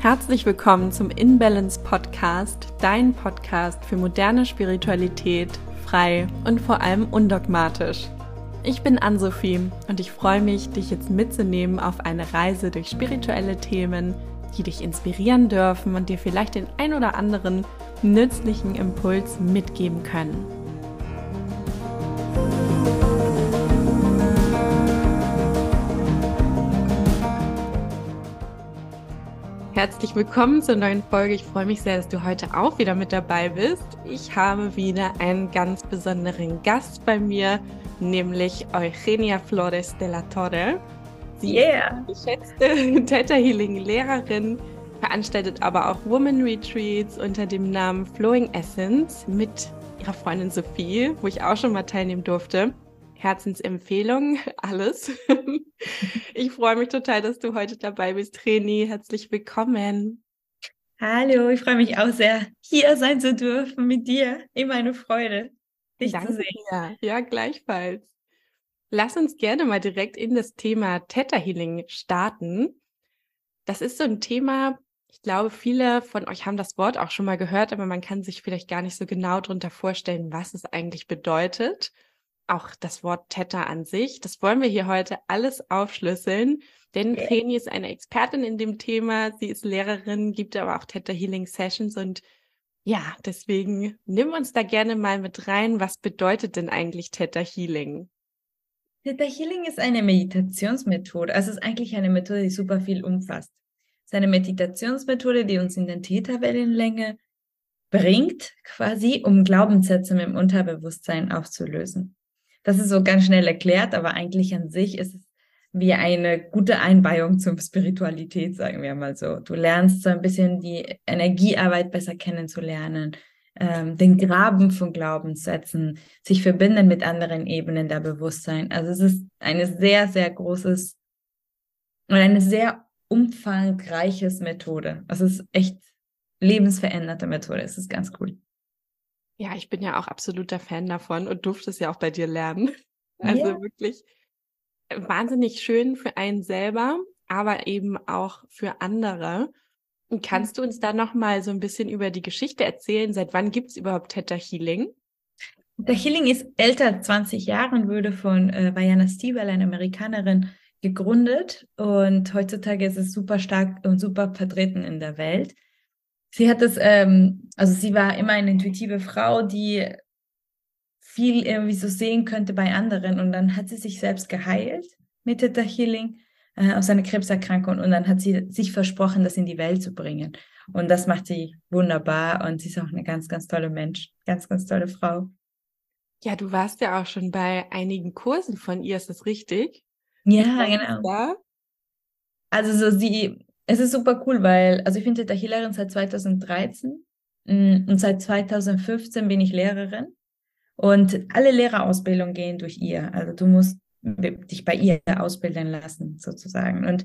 Herzlich willkommen zum InBalance Podcast, dein Podcast für moderne Spiritualität, frei und vor allem undogmatisch. Ich bin Ann-Sophie und ich freue mich, dich jetzt mitzunehmen auf eine Reise durch spirituelle Themen, die dich inspirieren dürfen und dir vielleicht den ein oder anderen nützlichen Impuls mitgeben können. Herzlich willkommen zur neuen Folge. Ich freue mich sehr, dass du heute auch wieder mit dabei bist. Ich habe wieder einen ganz besonderen Gast bei mir, nämlich Eugenia Flores de la Torre. Sie yeah. ist geschätzte Theta Healing Lehrerin, veranstaltet aber auch Woman Retreats unter dem Namen Flowing Essence mit ihrer Freundin Sophie, wo ich auch schon mal teilnehmen durfte. Herzensempfehlung, alles. Ich freue mich total, dass du heute dabei bist, Treni. Herzlich willkommen. Hallo, ich freue mich auch sehr, hier sein zu dürfen mit dir. Immer eine Freude, dich Danke zu sehen. Ja, ja, gleichfalls. Lass uns gerne mal direkt in das Thema Theta Healing starten. Das ist so ein Thema, ich glaube, viele von euch haben das Wort auch schon mal gehört, aber man kann sich vielleicht gar nicht so genau darunter vorstellen, was es eigentlich bedeutet auch das Wort Theta an sich. Das wollen wir hier heute alles aufschlüsseln, denn okay. Vreni ist eine Expertin in dem Thema. Sie ist Lehrerin, gibt aber auch Theta Healing Sessions und ja, deswegen nimm uns da gerne mal mit rein. Was bedeutet denn eigentlich Theta Healing? Theta Healing ist eine Meditationsmethode. Also es ist eigentlich eine Methode, die super viel umfasst. Es ist eine Meditationsmethode, die uns in den Theta-Wellenlänge bringt, quasi, um Glaubenssätze im Unterbewusstsein aufzulösen. Das ist so ganz schnell erklärt, aber eigentlich an sich ist es wie eine gute Einweihung zum Spiritualität, sagen wir mal so. Du lernst so ein bisschen die Energiearbeit besser kennenzulernen, ähm, den Graben von Glaubenssätzen, sich verbinden mit anderen Ebenen der Bewusstsein. Also es ist eine sehr, sehr großes und eine sehr umfangreiches Methode. Es ist echt lebensveränderte Methode. Es ist ganz cool. Ja, ich bin ja auch absoluter Fan davon und durfte es ja auch bei dir lernen. Also yeah. wirklich äh, wahnsinnig schön für einen selber, aber eben auch für andere. Und kannst du uns da noch mal so ein bisschen über die Geschichte erzählen? Seit wann gibt es überhaupt Theta Healing? Der Healing ist älter, 20 Jahre und wurde von äh, Diana Stiebel, einer Amerikanerin, gegründet. Und heutzutage ist es super stark und super vertreten in der Welt sie hat das, ähm, also sie war immer eine intuitive Frau, die viel irgendwie so sehen könnte bei anderen. Und dann hat sie sich selbst geheilt mit Theta Healing äh, aus einer Krebserkrankung. Und dann hat sie sich versprochen, das in die Welt zu bringen. Und das macht sie wunderbar. Und sie ist auch eine ganz, ganz tolle Mensch. Ganz, ganz tolle Frau. Ja, du warst ja auch schon bei einigen Kursen von ihr, ist das richtig? Ja, genau. Da? Also so sie, es ist super cool, weil, also ich bin Theta Healerin seit 2013 mm, und seit 2015 bin ich Lehrerin und alle Lehrerausbildungen gehen durch ihr. Also du musst dich bei ihr ausbilden lassen, sozusagen. Und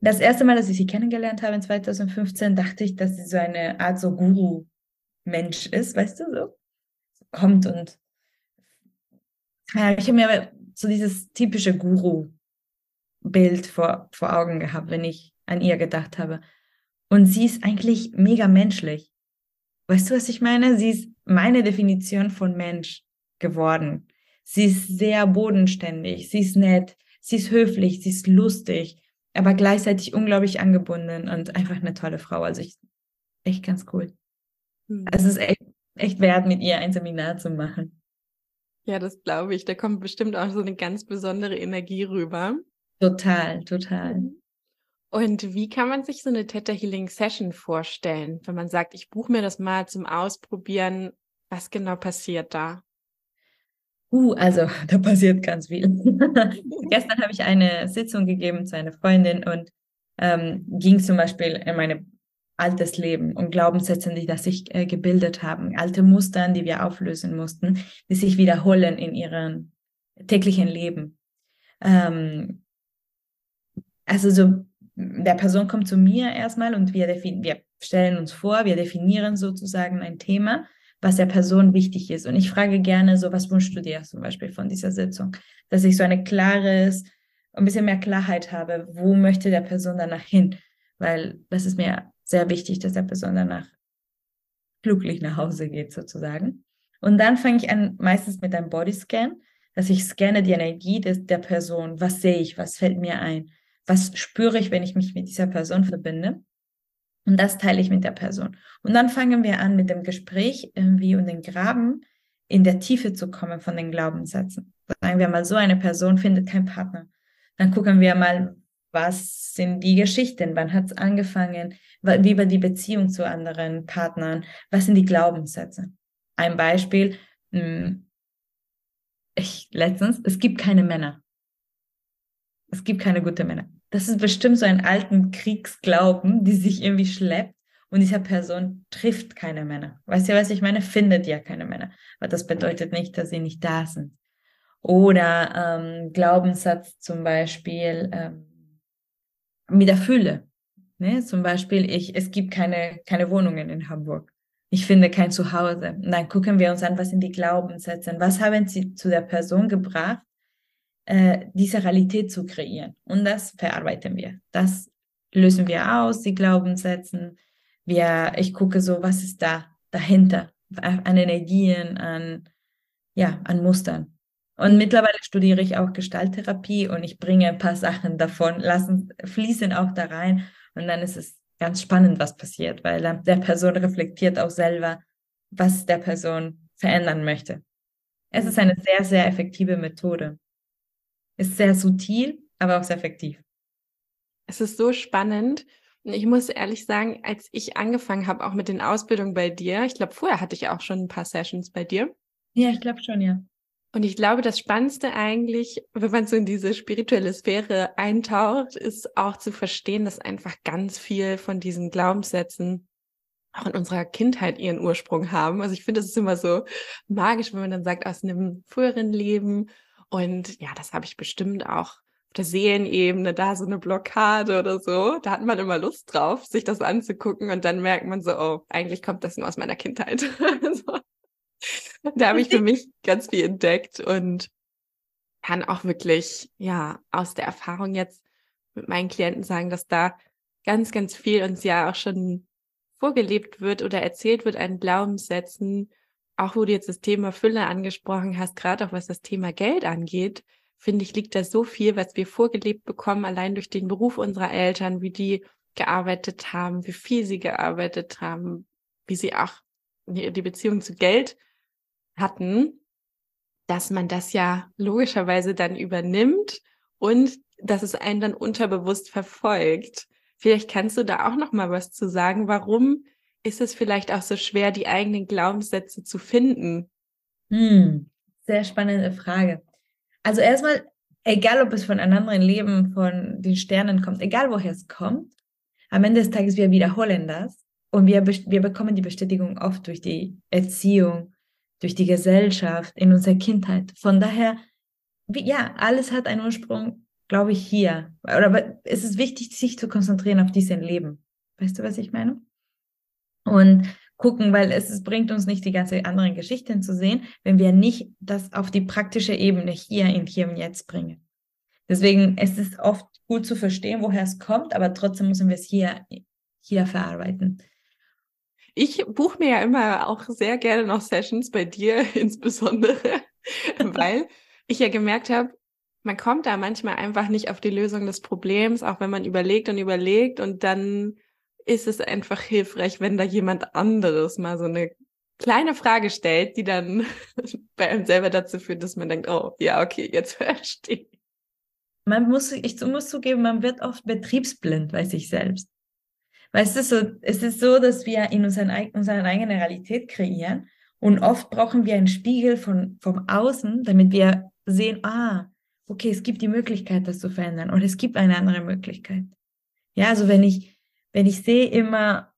das erste Mal, dass ich sie kennengelernt habe in 2015, dachte ich, dass sie so eine Art so Guru-Mensch ist, weißt du, so kommt und ja, ich habe mir so dieses typische Guru-Bild vor, vor Augen gehabt, wenn ich an ihr gedacht habe. Und sie ist eigentlich mega menschlich. Weißt du, was ich meine? Sie ist meine Definition von Mensch geworden. Sie ist sehr bodenständig, sie ist nett, sie ist höflich, sie ist lustig, aber gleichzeitig unglaublich angebunden und einfach eine tolle Frau. Also ich, echt ganz cool. Mhm. Also es ist echt, echt wert, mit ihr ein Seminar zu machen. Ja, das glaube ich. Da kommt bestimmt auch so eine ganz besondere Energie rüber. Total, total. Und wie kann man sich so eine Theta Healing Session vorstellen, wenn man sagt, ich buche mir das mal zum Ausprobieren? Was genau passiert da? Uh, also da passiert ganz viel. Gestern habe ich eine Sitzung gegeben zu einer Freundin und ähm, ging zum Beispiel in mein altes Leben und Glaubenssätze, die das sich äh, gebildet haben, alte Mustern, die wir auflösen mussten, die sich wiederholen in ihrem täglichen Leben. Ähm, also so der Person kommt zu mir erstmal und wir, wir stellen uns vor, wir definieren sozusagen ein Thema, was der Person wichtig ist. Und ich frage gerne so, was wünschst du dir zum Beispiel von dieser Sitzung? Dass ich so eine klares, ein bisschen mehr Klarheit habe, wo möchte der Person danach hin? Weil das ist mir sehr wichtig, dass der Person danach glücklich nach Hause geht, sozusagen. Und dann fange ich an, meistens mit einem Bodyscan, dass ich scanne die Energie des, der Person. Was sehe ich? Was fällt mir ein? Was spüre ich, wenn ich mich mit dieser Person verbinde? Und das teile ich mit der Person. Und dann fangen wir an mit dem Gespräch irgendwie und den Graben in der Tiefe zu kommen von den Glaubenssätzen. Sagen wir mal, so eine Person findet keinen Partner. Dann gucken wir mal, was sind die Geschichten? Wann hat es angefangen? Wie war die Beziehung zu anderen Partnern? Was sind die Glaubenssätze? Ein Beispiel, hm, ich letztens, es gibt keine Männer. Es gibt keine guten Männer. Das ist bestimmt so ein alten Kriegsglauben, die sich irgendwie schleppt und diese Person trifft keine Männer. Weißt du, was ich meine? Findet ja keine Männer. Aber das bedeutet nicht, dass sie nicht da sind. Oder ähm, Glaubenssatz zum Beispiel ähm, mit der Fülle. Ne? Zum Beispiel, ich, es gibt keine, keine Wohnungen in Hamburg. Ich finde kein Zuhause. Und dann gucken wir uns an, was sind die Glaubenssätze, was haben sie zu der Person gebracht, äh, diese Realität zu kreieren. Und das verarbeiten wir. Das lösen wir aus, die Glaubenssätze. Wir, ich gucke so, was ist da dahinter an Energien, an, ja, an Mustern. Und mittlerweile studiere ich auch Gestalttherapie und ich bringe ein paar Sachen davon, lassen, fließen auch da rein. Und dann ist es ganz spannend, was passiert, weil der Person reflektiert auch selber, was der Person verändern möchte. Es ist eine sehr, sehr effektive Methode. Ist sehr subtil, aber auch sehr effektiv. Es ist so spannend. Und ich muss ehrlich sagen, als ich angefangen habe, auch mit den Ausbildungen bei dir, ich glaube, vorher hatte ich auch schon ein paar Sessions bei dir. Ja, ich glaube schon, ja. Und ich glaube, das Spannendste eigentlich, wenn man so in diese spirituelle Sphäre eintaucht, ist auch zu verstehen, dass einfach ganz viel von diesen Glaubenssätzen auch in unserer Kindheit ihren Ursprung haben. Also ich finde, es ist immer so magisch, wenn man dann sagt, aus einem früheren Leben. Und ja, das habe ich bestimmt auch auf der Seelenebene, da so eine Blockade oder so. Da hat man immer Lust drauf, sich das anzugucken. Und dann merkt man so, oh, eigentlich kommt das nur aus meiner Kindheit. so da habe ich für mich ganz viel entdeckt und kann auch wirklich, ja, aus der Erfahrung jetzt mit meinen Klienten sagen, dass da ganz, ganz viel uns ja auch schon vorgelebt wird oder erzählt wird an Glaubenssätzen, auch wo du jetzt das Thema Fülle angesprochen hast, gerade auch was das Thema Geld angeht, finde ich, liegt da so viel, was wir vorgelebt bekommen, allein durch den Beruf unserer Eltern, wie die gearbeitet haben, wie viel sie gearbeitet haben, wie sie auch die Beziehung zu Geld hatten, dass man das ja logischerweise dann übernimmt und dass es einen dann unterbewusst verfolgt. Vielleicht kannst du da auch noch mal was zu sagen. Warum ist es vielleicht auch so schwer, die eigenen Glaubenssätze zu finden? Hm, sehr spannende Frage. Also erstmal, egal ob es von einem anderen Leben, von den Sternen kommt, egal woher es kommt, am Ende des Tages wir wiederholen das und wir, wir bekommen die Bestätigung oft durch die Erziehung, durch die Gesellschaft, in unserer Kindheit. Von daher, wie, ja, alles hat einen Ursprung, glaube ich, hier. Oder es ist wichtig, sich zu konzentrieren auf diesen Leben. Weißt du, was ich meine? Und gucken, weil es, es bringt uns nicht die ganze anderen Geschichten zu sehen, wenn wir nicht das auf die praktische Ebene hier in hier und jetzt bringen. Deswegen es ist es oft gut zu verstehen, woher es kommt, aber trotzdem müssen wir es hier, hier verarbeiten. Ich buche mir ja immer auch sehr gerne noch Sessions bei dir insbesondere, weil ich ja gemerkt habe, man kommt da manchmal einfach nicht auf die Lösung des Problems, auch wenn man überlegt und überlegt und dann ist es einfach hilfreich, wenn da jemand anderes mal so eine kleine Frage stellt, die dann bei einem selber dazu führt, dass man denkt, oh, ja, okay, jetzt verstehe ich. Man muss, ich muss zugeben, man wird oft betriebsblind bei sich selbst. Weißt du, so, es ist so, dass wir in unseren, unsere eigene Realität kreieren und oft brauchen wir einen Spiegel von, vom Außen, damit wir sehen, ah, okay, es gibt die Möglichkeit, das zu verändern und es gibt eine andere Möglichkeit. Ja, also wenn ich, wenn ich sehe immer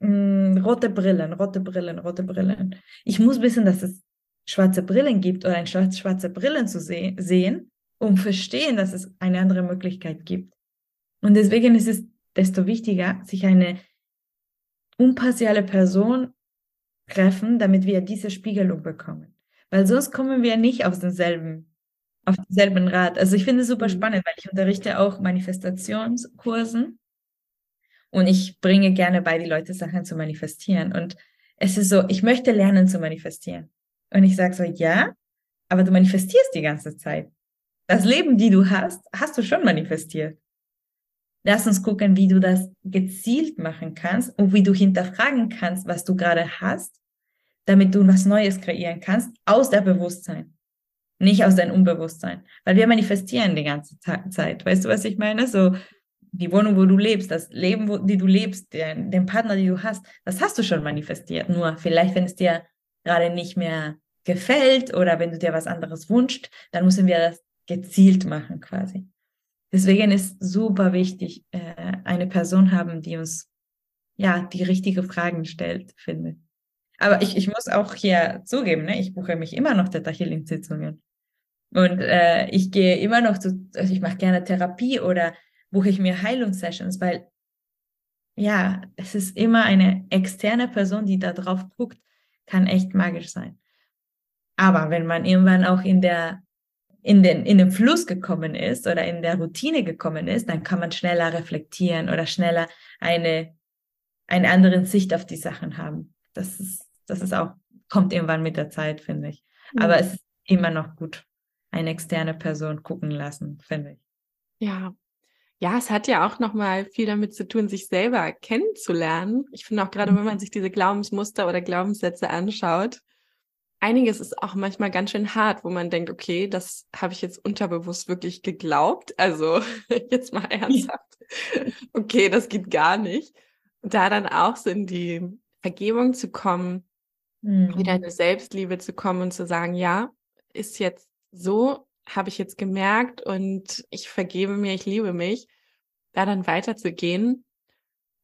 mh, mm, rote Brillen, rote Brillen, rote Brillen, ich muss wissen, dass es schwarze Brillen gibt oder ein schwarze, schwarze Brillen zu se sehen, um verstehen, dass es eine andere Möglichkeit gibt. Und deswegen ist es desto wichtiger, sich eine unpartiale Person treffen, damit wir diese Spiegelung bekommen. Weil sonst kommen wir nicht auf denselben, auf denselben Rat. Also ich finde es super mhm. spannend, weil ich unterrichte auch Manifestationskursen. Und ich bringe gerne bei, die Leute Sachen zu manifestieren. Und es ist so, ich möchte lernen zu manifestieren. Und ich sage so, ja, aber du manifestierst die ganze Zeit. Das Leben, die du hast, hast du schon manifestiert. Lass uns gucken, wie du das gezielt machen kannst und wie du hinterfragen kannst, was du gerade hast, damit du was Neues kreieren kannst aus der Bewusstsein, nicht aus deinem Unbewusstsein. Weil wir manifestieren die ganze Zeit. Weißt du, was ich meine? So die Wohnung, wo du lebst, das Leben, wo, die du lebst, den, den Partner, den du hast, das hast du schon manifestiert. Nur vielleicht, wenn es dir gerade nicht mehr gefällt oder wenn du dir was anderes wünschst, dann müssen wir das gezielt machen quasi. Deswegen ist super wichtig, äh, eine Person haben, die uns ja die richtigen Fragen stellt, finde. Aber ich, ich muss auch hier zugeben, ne, ich buche mich immer noch Theta Healing Sitzungen. Und äh, ich gehe immer noch zu, also ich mache gerne Therapie oder buche ich mir Heilungssessions, weil ja, es ist immer eine externe Person, die da drauf guckt, kann echt magisch sein. Aber wenn man irgendwann auch in der in den, in den Fluss gekommen ist oder in der Routine gekommen ist, dann kann man schneller reflektieren oder schneller eine, eine andere Sicht auf die Sachen haben. Das ist, das ist auch, kommt irgendwann mit der Zeit, finde ich. Mhm. Aber es ist immer noch gut, eine externe Person gucken lassen, finde ich. Ja. Ja, es hat ja auch nochmal viel damit zu tun, sich selber kennenzulernen. Ich finde auch gerade, wenn man sich diese Glaubensmuster oder Glaubenssätze anschaut, einiges ist auch manchmal ganz schön hart, wo man denkt, okay, das habe ich jetzt unterbewusst wirklich geglaubt. Also jetzt mal ernsthaft. Okay, das geht gar nicht. Und da dann auch so in die Vergebung zu kommen, mhm. wieder in eine Selbstliebe zu kommen und zu sagen, ja, ist jetzt so, habe ich jetzt gemerkt und ich vergebe mir, ich liebe mich, da dann weiterzugehen.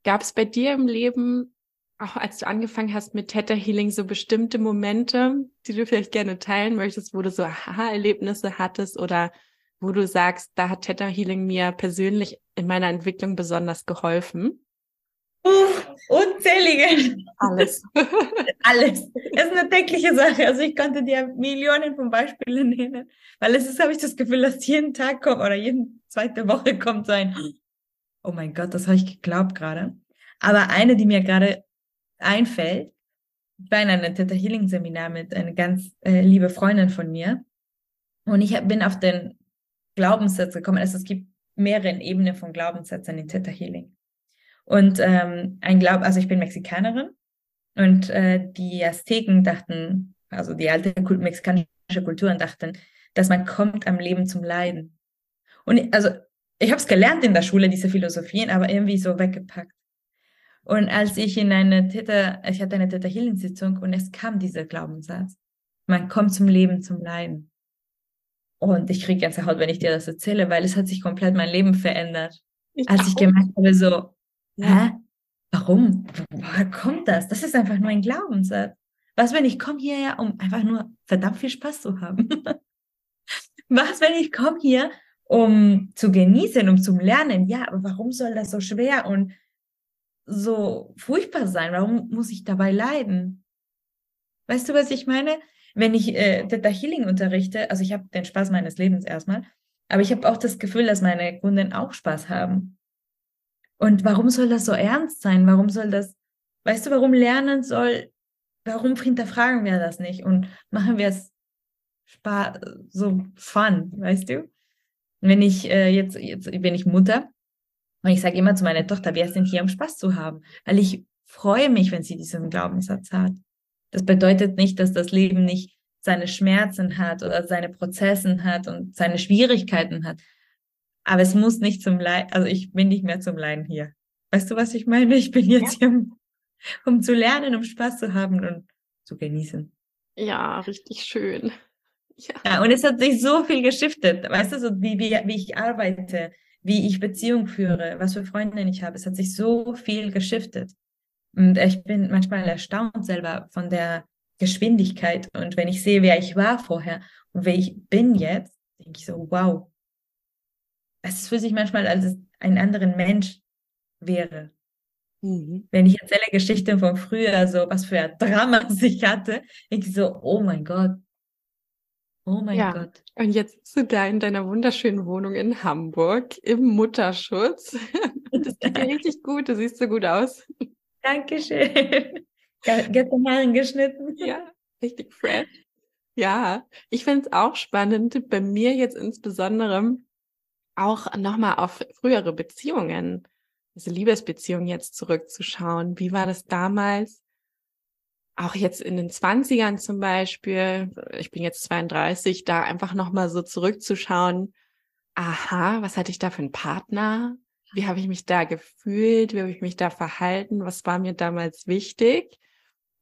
Gab es bei dir im Leben auch als du angefangen hast mit Theta Healing, so bestimmte Momente, die du vielleicht gerne teilen möchtest, wo du so Aha-Erlebnisse hattest oder wo du sagst, da hat Theta Healing mir persönlich in meiner Entwicklung besonders geholfen? Unzählige. Alles. Alles. Es ist eine tägliche Sache. Also ich konnte dir Millionen von Beispielen nennen, weil es ist, habe ich das Gefühl, dass jeden Tag kommt oder jede zweite Woche kommt so ein, oh mein Gott, das habe ich geglaubt gerade. Aber eine, die mir gerade einfällt. Ich war in einem Theta Healing Seminar mit einer ganz äh, liebe Freundin von mir und ich hab, bin auf den Glaubenssatz gekommen. Also es gibt mehrere Ebenen von Glaubenssätzen in Theta Healing. Und ähm, ein Glaub, also ich bin Mexikanerin und äh, die Azteken dachten, also die alte Kult mexikanische Kulturen dachten, dass man kommt am Leben zum Leiden. Und also ich habe es gelernt in der Schule, diese Philosophien, aber irgendwie so weggepackt. Und als ich in eine Täter, ich hatte eine Täter Healing Sitzung und es kam dieser Glaubenssatz. Man kommt zum Leben, zum Leiden. Und ich kriege ganze Haut, wenn ich dir das erzähle, weil es hat sich komplett mein Leben verändert. Ich als ich gemerkt habe, so. Hä? Warum? Woher kommt das? Das ist einfach nur ein Glaubenssatz. Was, wenn ich komme hierher, um einfach nur verdammt viel Spaß zu haben? Was, wenn ich komme hier, um zu genießen, um zu lernen? Ja, aber warum soll das so schwer und so furchtbar sein? Warum muss ich dabei leiden? Weißt du, was ich meine? Wenn ich äh, Theta Healing unterrichte, also ich habe den Spaß meines Lebens erstmal, aber ich habe auch das Gefühl, dass meine Kunden auch Spaß haben. Und warum soll das so ernst sein? Warum soll das, weißt du, warum lernen soll, warum hinterfragen wir das nicht und machen wir es so fun, weißt du? Wenn ich äh, jetzt, jetzt bin ich Mutter und ich sage immer zu meiner Tochter, wir sind hier, um Spaß zu haben, weil ich freue mich, wenn sie diesen Glaubenssatz hat. Das bedeutet nicht, dass das Leben nicht seine Schmerzen hat oder seine Prozessen hat und seine Schwierigkeiten hat. Aber es muss nicht zum Leiden, also ich bin nicht mehr zum Leiden hier. Weißt du, was ich meine? Ich bin jetzt ja. hier, um, um zu lernen, um Spaß zu haben und zu genießen. Ja, richtig schön. Ja. ja, und es hat sich so viel geschiftet. Weißt du, so wie, wie, wie ich arbeite, wie ich Beziehung führe, was für Freundinnen ich habe. Es hat sich so viel geschiftet. Und ich bin manchmal erstaunt selber von der Geschwindigkeit. Und wenn ich sehe, wer ich war vorher und wer ich bin jetzt, denke ich so, wow. Es fühlt sich manchmal, als es ein anderer Mensch wäre. Mhm. Wenn ich erzähle Geschichten von früher, so was für ein Drama ich hatte, ich so, oh mein Gott. Oh mein ja. Gott. Und jetzt bist du da in deiner wunderschönen Wohnung in Hamburg im Mutterschutz. Das geht dir richtig gut. Du siehst so gut aus. Dankeschön. Gestern Haaren geschnitten. Ja, richtig fresh. Ja, ich finde es auch spannend, bei mir jetzt insbesondere auch nochmal auf frühere Beziehungen, also Liebesbeziehungen jetzt zurückzuschauen. Wie war das damals? auch jetzt in den Zwanzigern zum Beispiel, ich bin jetzt 32, da einfach nochmal so zurückzuschauen, aha, was hatte ich da für einen Partner? Wie habe ich mich da gefühlt? Wie habe ich mich da verhalten? Was war mir damals wichtig?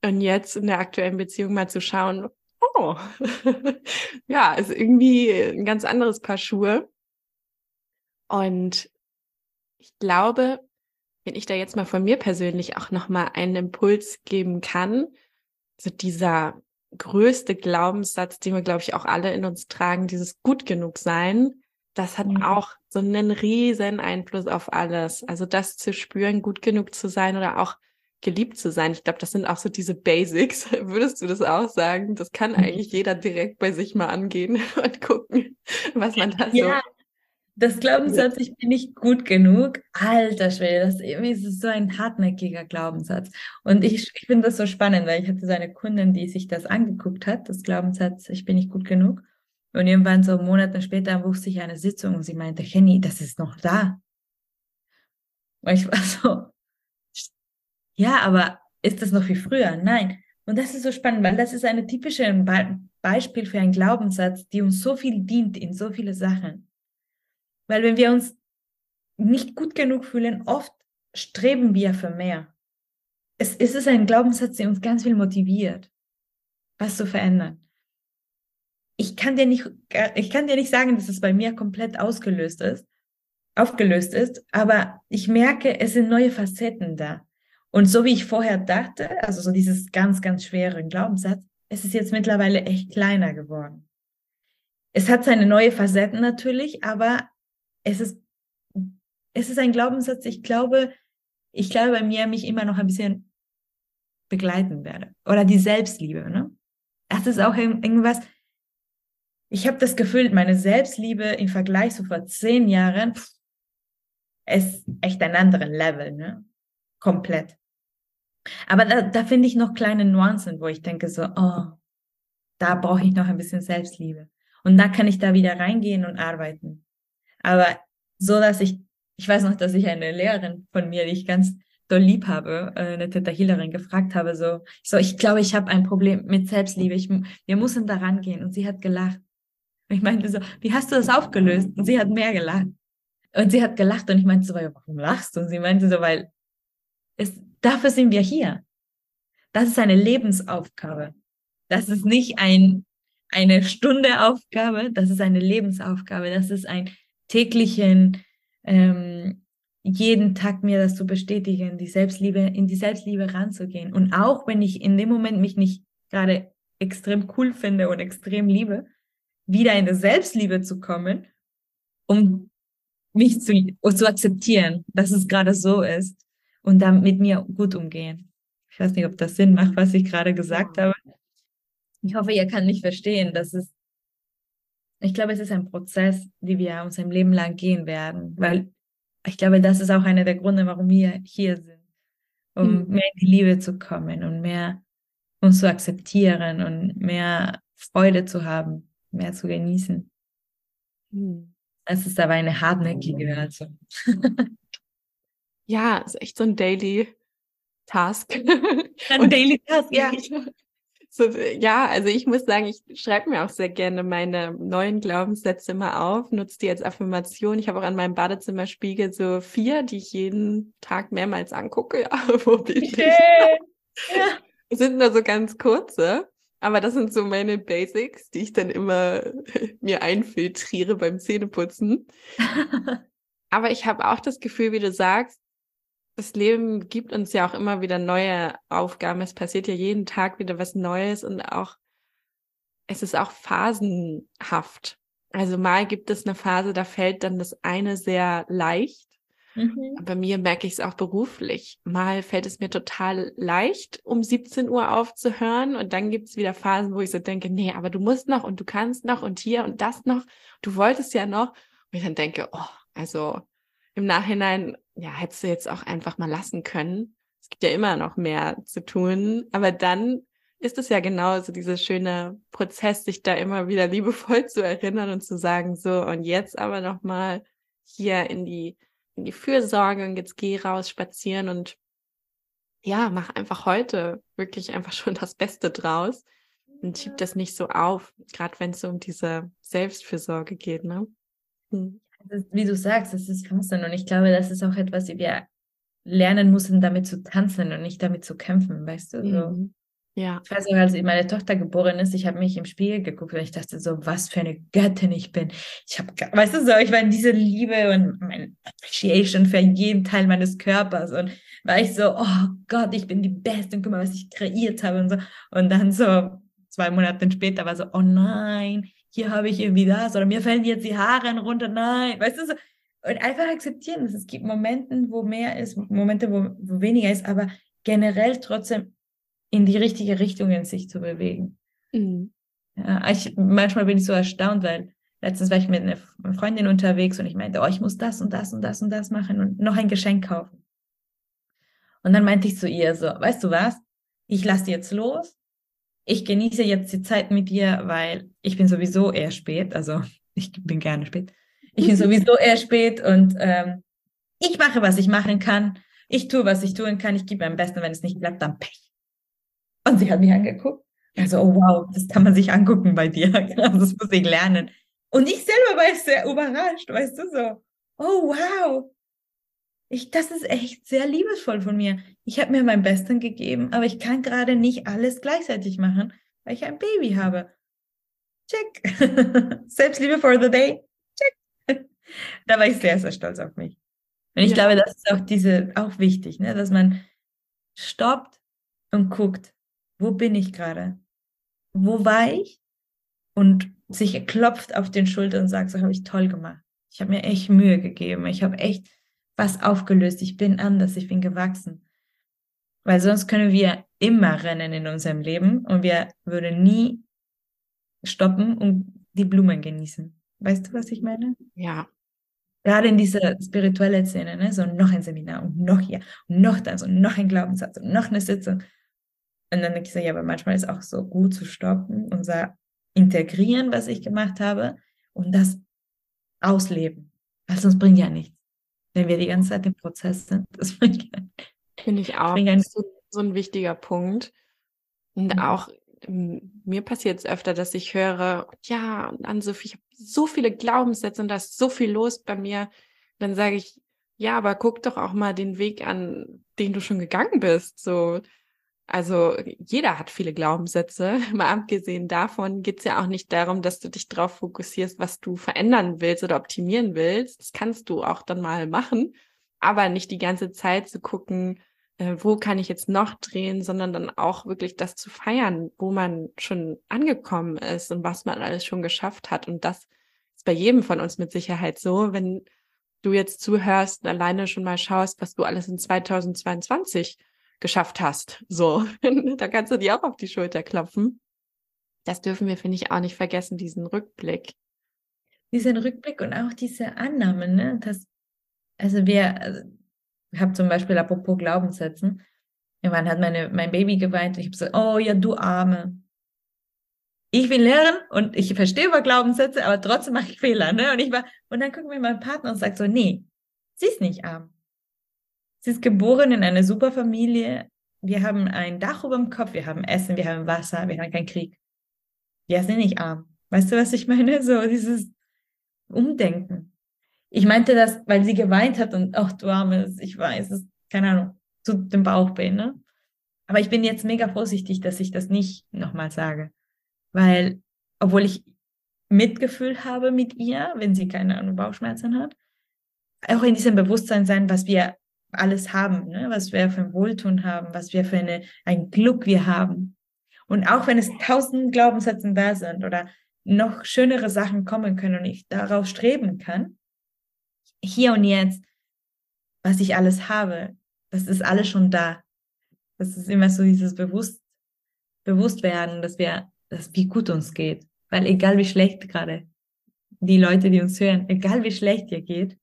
Und jetzt in der aktuellen Beziehung mal zu schauen, oh, ja, ist irgendwie ein ganz anderes Paar Schuhe. Und ich glaube, wenn ich da jetzt mal von mir persönlich auch nochmal einen Impuls geben kann, so dieser größte Glaubenssatz, den wir, glaube ich, auch alle in uns tragen, dieses gut genug sein, das hat mhm. auch so einen riesen Einfluss auf alles. Also das zu spüren, gut genug zu sein oder auch geliebt zu sein. Ich glaube, das sind auch so diese Basics. Würdest du das auch sagen? Das kann mhm. eigentlich jeder direkt bei sich mal angehen und gucken, was man da ja, so das Glaubenssatz, ich bin nicht gut genug, alter Schwede, das ist so ein hartnäckiger Glaubenssatz. Und ich, ich finde das so spannend, weil ich hatte so eine Kundin, die sich das angeguckt hat, das Glaubenssatz, ich bin nicht gut genug. Und irgendwann so Monate später wuchs sich eine Sitzung und sie meinte, Henny, das ist noch da. Und ich war so, ja, aber ist das noch wie früher? Nein. Und das ist so spannend, weil das ist ein typisches Be Beispiel für einen Glaubenssatz, die uns so viel dient in so viele Sachen. Weil wenn wir uns nicht gut genug fühlen, oft streben wir für mehr. Es, ist ein Glaubenssatz, der uns ganz viel motiviert, was zu verändern. Ich kann dir nicht, ich kann dir nicht sagen, dass es bei mir komplett ausgelöst ist, aufgelöst ist, aber ich merke, es sind neue Facetten da. Und so wie ich vorher dachte, also so dieses ganz, ganz schwere Glaubenssatz, es ist jetzt mittlerweile echt kleiner geworden. Es hat seine neue Facetten natürlich, aber es ist, es ist ein Glaubenssatz, ich glaube, ich glaube bei mir mich immer noch ein bisschen begleiten werde. Oder die Selbstliebe, ne? Das ist auch irgendwas, ich habe das Gefühl, meine Selbstliebe im Vergleich zu vor zehn Jahren ist echt ein anderes Level, ne? Komplett. Aber da, da finde ich noch kleine Nuancen, wo ich denke so, oh, da brauche ich noch ein bisschen Selbstliebe. Und da kann ich da wieder reingehen und arbeiten. Aber so, dass ich, ich weiß noch, dass ich eine Lehrerin von mir, die ich ganz doll lieb habe, äh, eine Theta Healerin, gefragt habe, so, so, ich glaube, ich habe ein Problem mit Selbstliebe. Ich, wir müssen da rangehen. Und sie hat gelacht. Und ich meinte so, wie hast du das aufgelöst? Und sie hat mehr gelacht. Und sie hat gelacht und ich meinte so, warum lachst du? Und sie meinte so, weil es, dafür sind wir hier. Das ist eine Lebensaufgabe. Das ist nicht ein, eine Stunde Aufgabe, das ist eine Lebensaufgabe. Das ist ein täglichen, ähm, jeden Tag mir das zu bestätigen, die Selbstliebe, in die Selbstliebe ranzugehen. Und auch wenn ich in dem Moment mich nicht gerade extrem cool finde und extrem liebe, wieder in die Selbstliebe zu kommen, um mich zu, zu akzeptieren, dass es gerade so ist und dann mit mir gut umgehen. Ich weiß nicht, ob das Sinn macht, was ich gerade gesagt habe. Ich hoffe, ihr kann mich verstehen, dass es ich glaube, es ist ein Prozess, den wir unser Leben lang gehen werden, weil ich glaube, das ist auch einer der Gründe, warum wir hier sind, um mhm. mehr in die Liebe zu kommen und mehr uns zu akzeptieren und mehr Freude zu haben, mehr zu genießen. Mhm. Es ist aber eine hartnäckige also. ja, es ist echt so ein Daily Task. Ein Daily Task, ja. So, ja, also ich muss sagen, ich schreibe mir auch sehr gerne meine neuen Glaubenssätze immer auf, nutze die als Affirmation. Ich habe auch an meinem Badezimmerspiegel so vier, die ich jeden Tag mehrmals angucke. Ja, wo bin ich? Ja. Sind nur so ganz kurze, aber das sind so meine Basics, die ich dann immer mir einfiltriere beim Zähneputzen. aber ich habe auch das Gefühl, wie du sagst, das Leben gibt uns ja auch immer wieder neue Aufgaben. Es passiert ja jeden Tag wieder was Neues und auch, es ist auch phasenhaft. Also mal gibt es eine Phase, da fällt dann das eine sehr leicht Mhm. Bei mir merke ich es auch beruflich. Mal fällt es mir total leicht, um 17 Uhr aufzuhören. Und dann gibt es wieder Phasen, wo ich so denke, nee, aber du musst noch und du kannst noch und hier und das noch. Du wolltest ja noch. Und ich dann denke, oh, also im Nachhinein, ja, hättest du jetzt auch einfach mal lassen können. Es gibt ja immer noch mehr zu tun. Aber dann ist es ja genauso dieser schöne Prozess, sich da immer wieder liebevoll zu erinnern und zu sagen, so, und jetzt aber nochmal hier in die in die Fürsorge und jetzt geh raus spazieren und ja, mach einfach heute wirklich einfach schon das Beste draus und schieb das nicht so auf, gerade wenn es um diese Selbstfürsorge geht, ne? Hm. Ist, wie du sagst, das ist Fasten und ich glaube, das ist auch etwas, wie wir lernen müssen, damit zu tanzen und nicht damit zu kämpfen, weißt du? So. Mhm. Ja. Ich weiß auch, als meine Tochter geboren ist, ich habe mich im Spiegel geguckt und ich dachte so, was für eine Göttin ich bin. Ich habe, weißt du so, ich war in diese Liebe und mein Appreciation für jeden Teil meines Körpers und war ich so, oh Gott, ich bin die Beste und guck mal, was ich kreiert habe und so. Und dann so zwei Monate später war so, oh nein, hier habe ich irgendwie das oder mir fallen jetzt die Haare runter, nein, weißt du so. Und einfach akzeptieren, dass es gibt Momente, wo mehr ist, Momente, wo, wo weniger ist, aber generell trotzdem in die richtige Richtung in sich zu bewegen. Mhm. Ja, ich, manchmal bin ich so erstaunt, weil letztens war ich mit einer Freundin unterwegs und ich meinte, oh, ich muss das und das und das und das machen und noch ein Geschenk kaufen. Und dann meinte ich zu ihr so, weißt du was? Ich lasse jetzt los. Ich genieße jetzt die Zeit mit dir, weil ich bin sowieso eher spät. Also ich bin gerne spät. Ich bin sowieso eher spät und ähm, ich mache, was ich machen kann. Ich tue, was ich tun kann. Ich gebe mein Bestes. Wenn es nicht klappt, dann Pech. Und sie hat mich angeguckt. Also, oh wow, das kann man sich angucken bei dir. Das muss ich lernen. Und ich selber war sehr überrascht, weißt du, so, oh wow. Ich, das ist echt sehr liebesvoll von mir. Ich habe mir mein Bestes gegeben, aber ich kann gerade nicht alles gleichzeitig machen, weil ich ein Baby habe. Check. Selbstliebe for the day. Check. da war ich sehr, sehr stolz auf mich. Und ich ja. glaube, das ist auch diese, auch wichtig, ne, dass man stoppt und guckt, wo bin ich gerade? Wo war ich? Und sich klopft auf den Schultern und sagt, so habe ich toll gemacht. Ich habe mir echt Mühe gegeben. Ich habe echt was aufgelöst. Ich bin anders. Ich bin gewachsen. Weil sonst können wir immer rennen in unserem Leben und wir würden nie stoppen und die Blumen genießen. Weißt du, was ich meine? Ja. Gerade in dieser spirituellen Szene, ne? so noch ein Seminar und noch hier und noch das und noch ein Glaubenssatz und noch eine Sitzung. Und dann denke ich so, ja, aber manchmal ist auch so gut zu stoppen und so integrieren, was ich gemacht habe und das ausleben. Weil sonst bringt ja nichts. Wenn wir die ganze Zeit im Prozess sind, das Finde ich auch. Ja so, so ein wichtiger Punkt. Und mhm. auch mir passiert es öfter, dass ich höre, ja, und an Sophie, ich habe so viele Glaubenssätze und da ist so viel los bei mir. Dann sage ich, ja, aber guck doch auch mal den Weg an, den du schon gegangen bist. So, also jeder hat viele Glaubenssätze. Mal abgesehen davon geht es ja auch nicht darum, dass du dich darauf fokussierst, was du verändern willst oder optimieren willst. Das kannst du auch dann mal machen, aber nicht die ganze Zeit zu gucken, äh, wo kann ich jetzt noch drehen, sondern dann auch wirklich das zu feiern, wo man schon angekommen ist und was man alles schon geschafft hat. Und das ist bei jedem von uns mit Sicherheit so, wenn du jetzt zuhörst und alleine schon mal schaust, was du alles in 2022 geschafft hast. So, da kannst du dir auch auf die Schulter klopfen. Das dürfen wir, finde ich, auch nicht vergessen, diesen Rückblick. Diesen Rückblick und auch diese Annahme, ne? Dass, also wir, also, ich habe zum Beispiel apropos Glaubenssätzen, irgendwann hat meine, mein Baby geweint und ich habe gesagt, oh ja, du Arme. Ich will lernen und ich verstehe über Glaubenssätze, aber trotzdem mache ich Fehler, ne? Und ich war, und dann guckt mir mein Partner und sagt so, nee, sie ist nicht arm. Sie ist geboren in einer super Familie. Wir haben ein Dach über dem Kopf, wir haben Essen, wir haben Wasser, wir haben keinen Krieg. Wir sind nicht arm. Weißt du, was ich meine? So dieses Umdenken. Ich meinte das, weil sie geweint hat und ach du Armes, ich weiß, es, keine Ahnung, zu dem Bauchweh, ne? Aber ich bin jetzt mega vorsichtig, dass ich das nicht nochmal sage. Weil, obwohl ich Mitgefühl habe mit ihr, wenn sie keine Ahnung, Bauchschmerzen hat, auch in diesem Bewusstsein sein, was wir alles haben, ne? was wir für ein Wohltun haben, was wir für eine, ein Glück wir haben. Und auch wenn es tausend Glaubenssätze da sind oder noch schönere Sachen kommen können und ich darauf streben kann, hier und jetzt was ich alles habe. Das ist alles schon da. Das ist immer so dieses Bewusst, Bewusstwerden, dass wir, dass wie gut uns geht. Weil egal wie schlecht gerade die Leute, die uns hören, egal wie schlecht dir geht,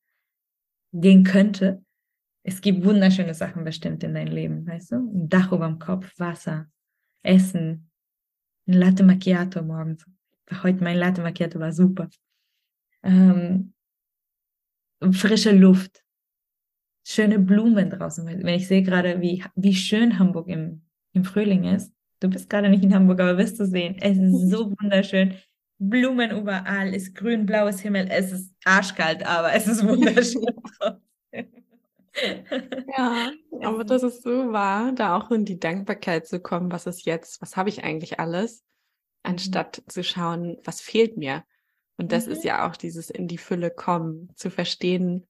gehen könnte, es gibt wunderschöne Sachen bestimmt in deinem Leben, weißt du? Ein Dach über dem Kopf, Wasser, Essen, ein Latte Macchiato morgens. Heute mein Latte Macchiato war super. Ähm, frische Luft, schöne Blumen draußen. Wenn ich sehe gerade, wie, wie schön Hamburg im, im Frühling ist. Du bist gerade nicht in Hamburg, aber wirst du sehen. Es ist so wunderschön. Blumen überall, ist grün, blaues Himmel. Es ist arschkalt, aber es ist wunderschön. ja, aber das ist so wahr, da auch in die Dankbarkeit zu kommen, was ist jetzt, was habe ich eigentlich alles, mhm. anstatt mhm. zu schauen, was fehlt mir. Und das mhm. ist ja auch dieses in die Fülle kommen, zu verstehen,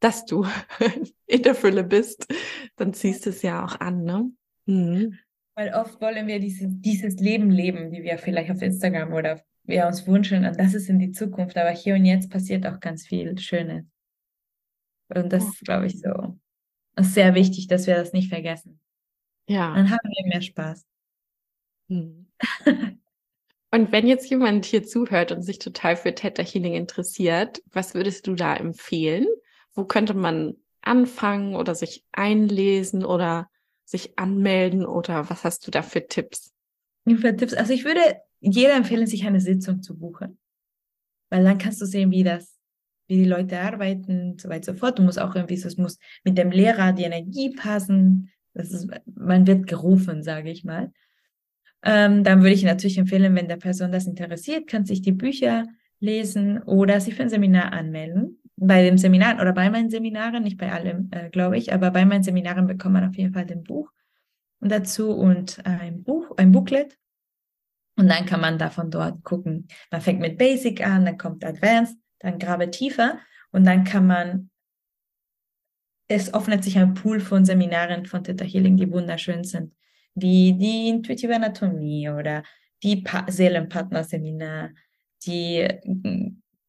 dass du in der Fülle bist, dann ziehst du es ja auch an, ne? Mhm. Weil oft wollen wir dieses, dieses Leben leben, wie wir vielleicht auf Instagram oder wir uns wünschen, und das ist in die Zukunft, aber hier und jetzt passiert auch ganz viel Schönes. Und das ist, glaube ich, so ist sehr wichtig, dass wir das nicht vergessen. Ja. Dann haben wir mehr Spaß. Hm. Und wenn jetzt jemand hier zuhört und sich total für Theta Healing interessiert, was würdest du da empfehlen? Wo könnte man anfangen oder sich einlesen oder sich anmelden oder was hast du da für Tipps? Für Tipps, also ich würde jeder empfehlen, sich eine Sitzung zu buchen, weil dann kannst du sehen, wie das wie die Leute arbeiten und so weiter und so fort. Du musst auch irgendwie, es muss mit dem Lehrer die Energie passen. Das ist, man wird gerufen, sage ich mal. Ähm, dann würde ich natürlich empfehlen, wenn der Person das interessiert, kann sich die Bücher lesen oder sich für ein Seminar anmelden. Bei dem Seminar oder bei meinen Seminaren, nicht bei allem, äh, glaube ich, aber bei meinen Seminaren bekommt man auf jeden Fall ein Buch dazu und ein Buch, ein Booklet. Und dann kann man davon dort gucken. Man fängt mit Basic an, dann kommt Advanced dann grabe tiefer und dann kann man, es öffnet sich ein Pool von Seminaren von Theta Healing, die wunderschön sind, wie die intuitive Anatomie oder die pa Seelenpartner-Seminar, die äh,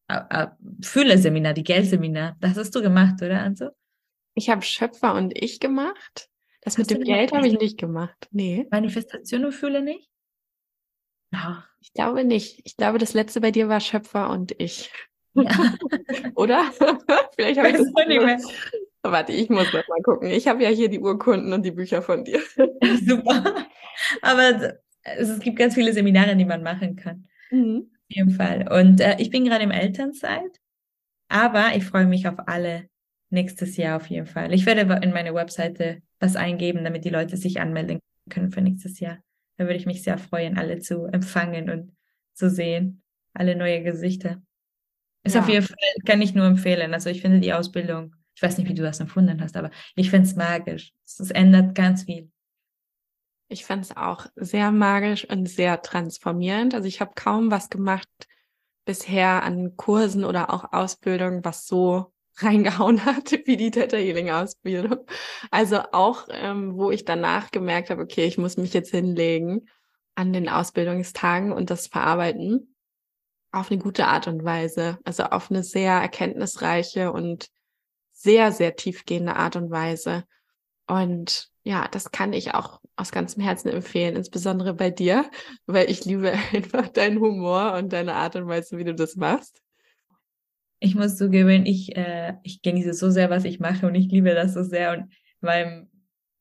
äh, Fühle-Seminar, die Geld-Seminar. Das hast du gemacht, oder, Anso? Ich habe Schöpfer und ich gemacht. Das hast mit dem Geld habe ich nicht gemacht. Nee. Manifestation und Fühle nicht? Ja. Ich glaube nicht. Ich glaube, das letzte bei dir war Schöpfer und ich. Ja. Oder? Vielleicht habe ich das nicht mehr. Warte, ich muss noch mal gucken. Ich habe ja hier die Urkunden und die Bücher von dir. Super. Aber es gibt ganz viele Seminare, die man machen kann. Mhm. Auf jeden Fall. Und äh, ich bin gerade im Elternzeit, aber ich freue mich auf alle nächstes Jahr auf jeden Fall. Ich werde in meine Webseite was eingeben, damit die Leute sich anmelden können für nächstes Jahr. Da würde ich mich sehr freuen, alle zu empfangen und zu sehen, alle neue Gesichter. Ist ja. auf jeden Fall, kann ich nur empfehlen. Also ich finde die Ausbildung, ich weiß nicht, wie du das empfunden hast, aber ich finde es magisch. Es ändert ganz viel. Ich fand es auch sehr magisch und sehr transformierend. Also ich habe kaum was gemacht bisher an Kursen oder auch Ausbildung, was so reingehauen hat wie die Theta Healing Ausbildung. Also auch, ähm, wo ich danach gemerkt habe, okay, ich muss mich jetzt hinlegen an den Ausbildungstagen und das verarbeiten auf eine gute Art und Weise, also auf eine sehr erkenntnisreiche und sehr, sehr tiefgehende Art und Weise. Und ja, das kann ich auch aus ganzem Herzen empfehlen, insbesondere bei dir, weil ich liebe einfach deinen Humor und deine Art und Weise, wie du das machst. Ich muss zugeben, ich, äh, ich genieße so sehr, was ich mache und ich liebe das so sehr und beim,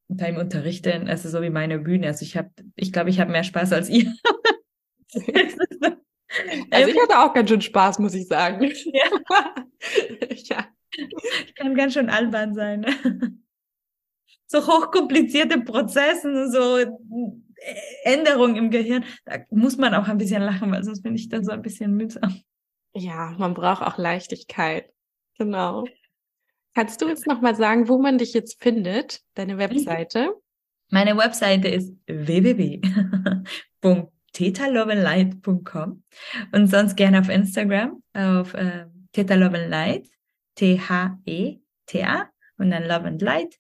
beim Unterrichten, also so wie meine Bühne, also ich habe, ich glaube, ich habe mehr Spaß als ihr. Also ich hatte auch ganz schön Spaß, muss ich sagen. Ja. ja. Kann ganz schön albern sein. Ne? So hochkomplizierte Prozesse und so äh, Änderungen im Gehirn, da muss man auch ein bisschen lachen, weil sonst bin ich dann so ein bisschen mühsam. Ja, man braucht auch Leichtigkeit. Genau. Kannst du jetzt nochmal sagen, wo man dich jetzt findet, deine mhm. Webseite? Meine Webseite ist www tetaloveandlight.com und sonst gerne auf Instagram auf äh, tetaloveandlight, T-H-E-T-A und dann Love and Light.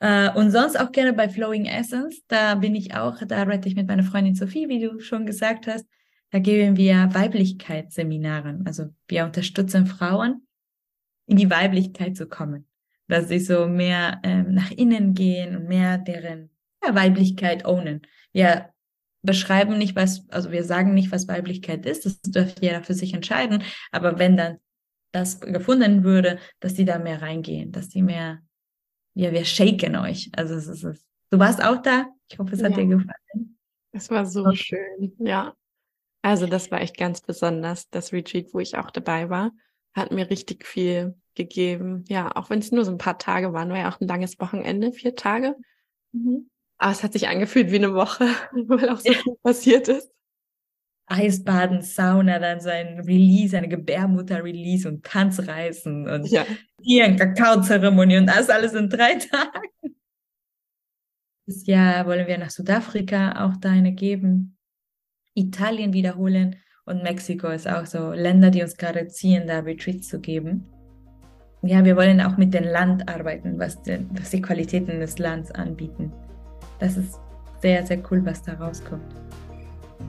Äh, und sonst auch gerne bei Flowing Essence, da bin ich auch, da arbeite ich mit meiner Freundin Sophie, wie du schon gesagt hast. Da geben wir Weiblichkeitsseminare. Also wir unterstützen Frauen, in die Weiblichkeit zu kommen. dass sie so mehr ähm, nach innen gehen und mehr deren ja, Weiblichkeit ownen. Wir beschreiben nicht, was, also wir sagen nicht, was Weiblichkeit ist, das dürfte jeder für sich entscheiden, aber wenn dann das gefunden würde, dass die da mehr reingehen, dass die mehr, ja, wir shaken euch. Also es ist, es. du warst auch da. Ich hoffe, es hat ja. dir gefallen. Es war so okay. schön, ja. Also das war echt ganz besonders, das Retreat, wo ich auch dabei war, hat mir richtig viel gegeben. Ja, auch wenn es nur so ein paar Tage waren, war ja auch ein langes Wochenende, vier Tage. Mhm. Aber es hat sich angefühlt wie eine Woche, weil auch so viel passiert ist. Eisbaden, Sauna, dann so ein Release, eine Gebärmutter-Release und Tanzreisen und ja. hier eine Kakaozeremonie und das alles in drei Tagen. Das Jahr wollen wir nach Südafrika auch deine geben, Italien wiederholen und Mexiko ist auch so Länder, die uns gerade ziehen, da Retreats zu geben. Ja, wir wollen auch mit dem Land arbeiten, was, den, was die Qualitäten des Landes anbieten. Das ist sehr, sehr cool, was da rauskommt.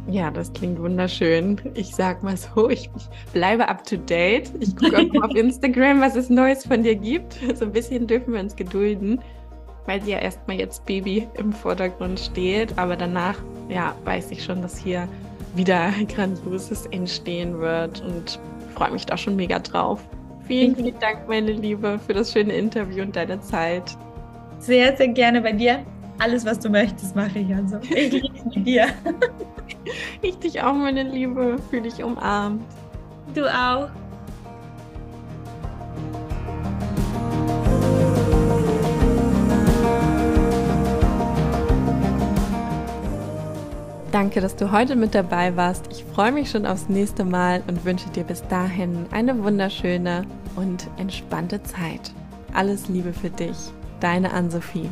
Ja, das klingt wunderschön. Ich sag mal so, ich, ich bleibe up to date. Ich gucke auch auf Instagram, was es Neues von dir gibt. So ein bisschen dürfen wir uns gedulden, weil sie ja erstmal jetzt Baby im Vordergrund steht. Aber danach, ja, weiß ich schon, dass hier wieder Grandioses entstehen wird und freue mich da schon mega drauf. Vielen, vielen Dank, meine Liebe, für das schöne Interview und deine Zeit. Sehr, sehr gerne bei dir alles, was du möchtest, mache ich. Also ich liebe mit dir. ich dich auch, meine Liebe. Fühle dich umarmt. Du auch. Danke, dass du heute mit dabei warst. Ich freue mich schon aufs nächste Mal und wünsche dir bis dahin eine wunderschöne und entspannte Zeit. Alles Liebe für dich, deine Ann-Sophie.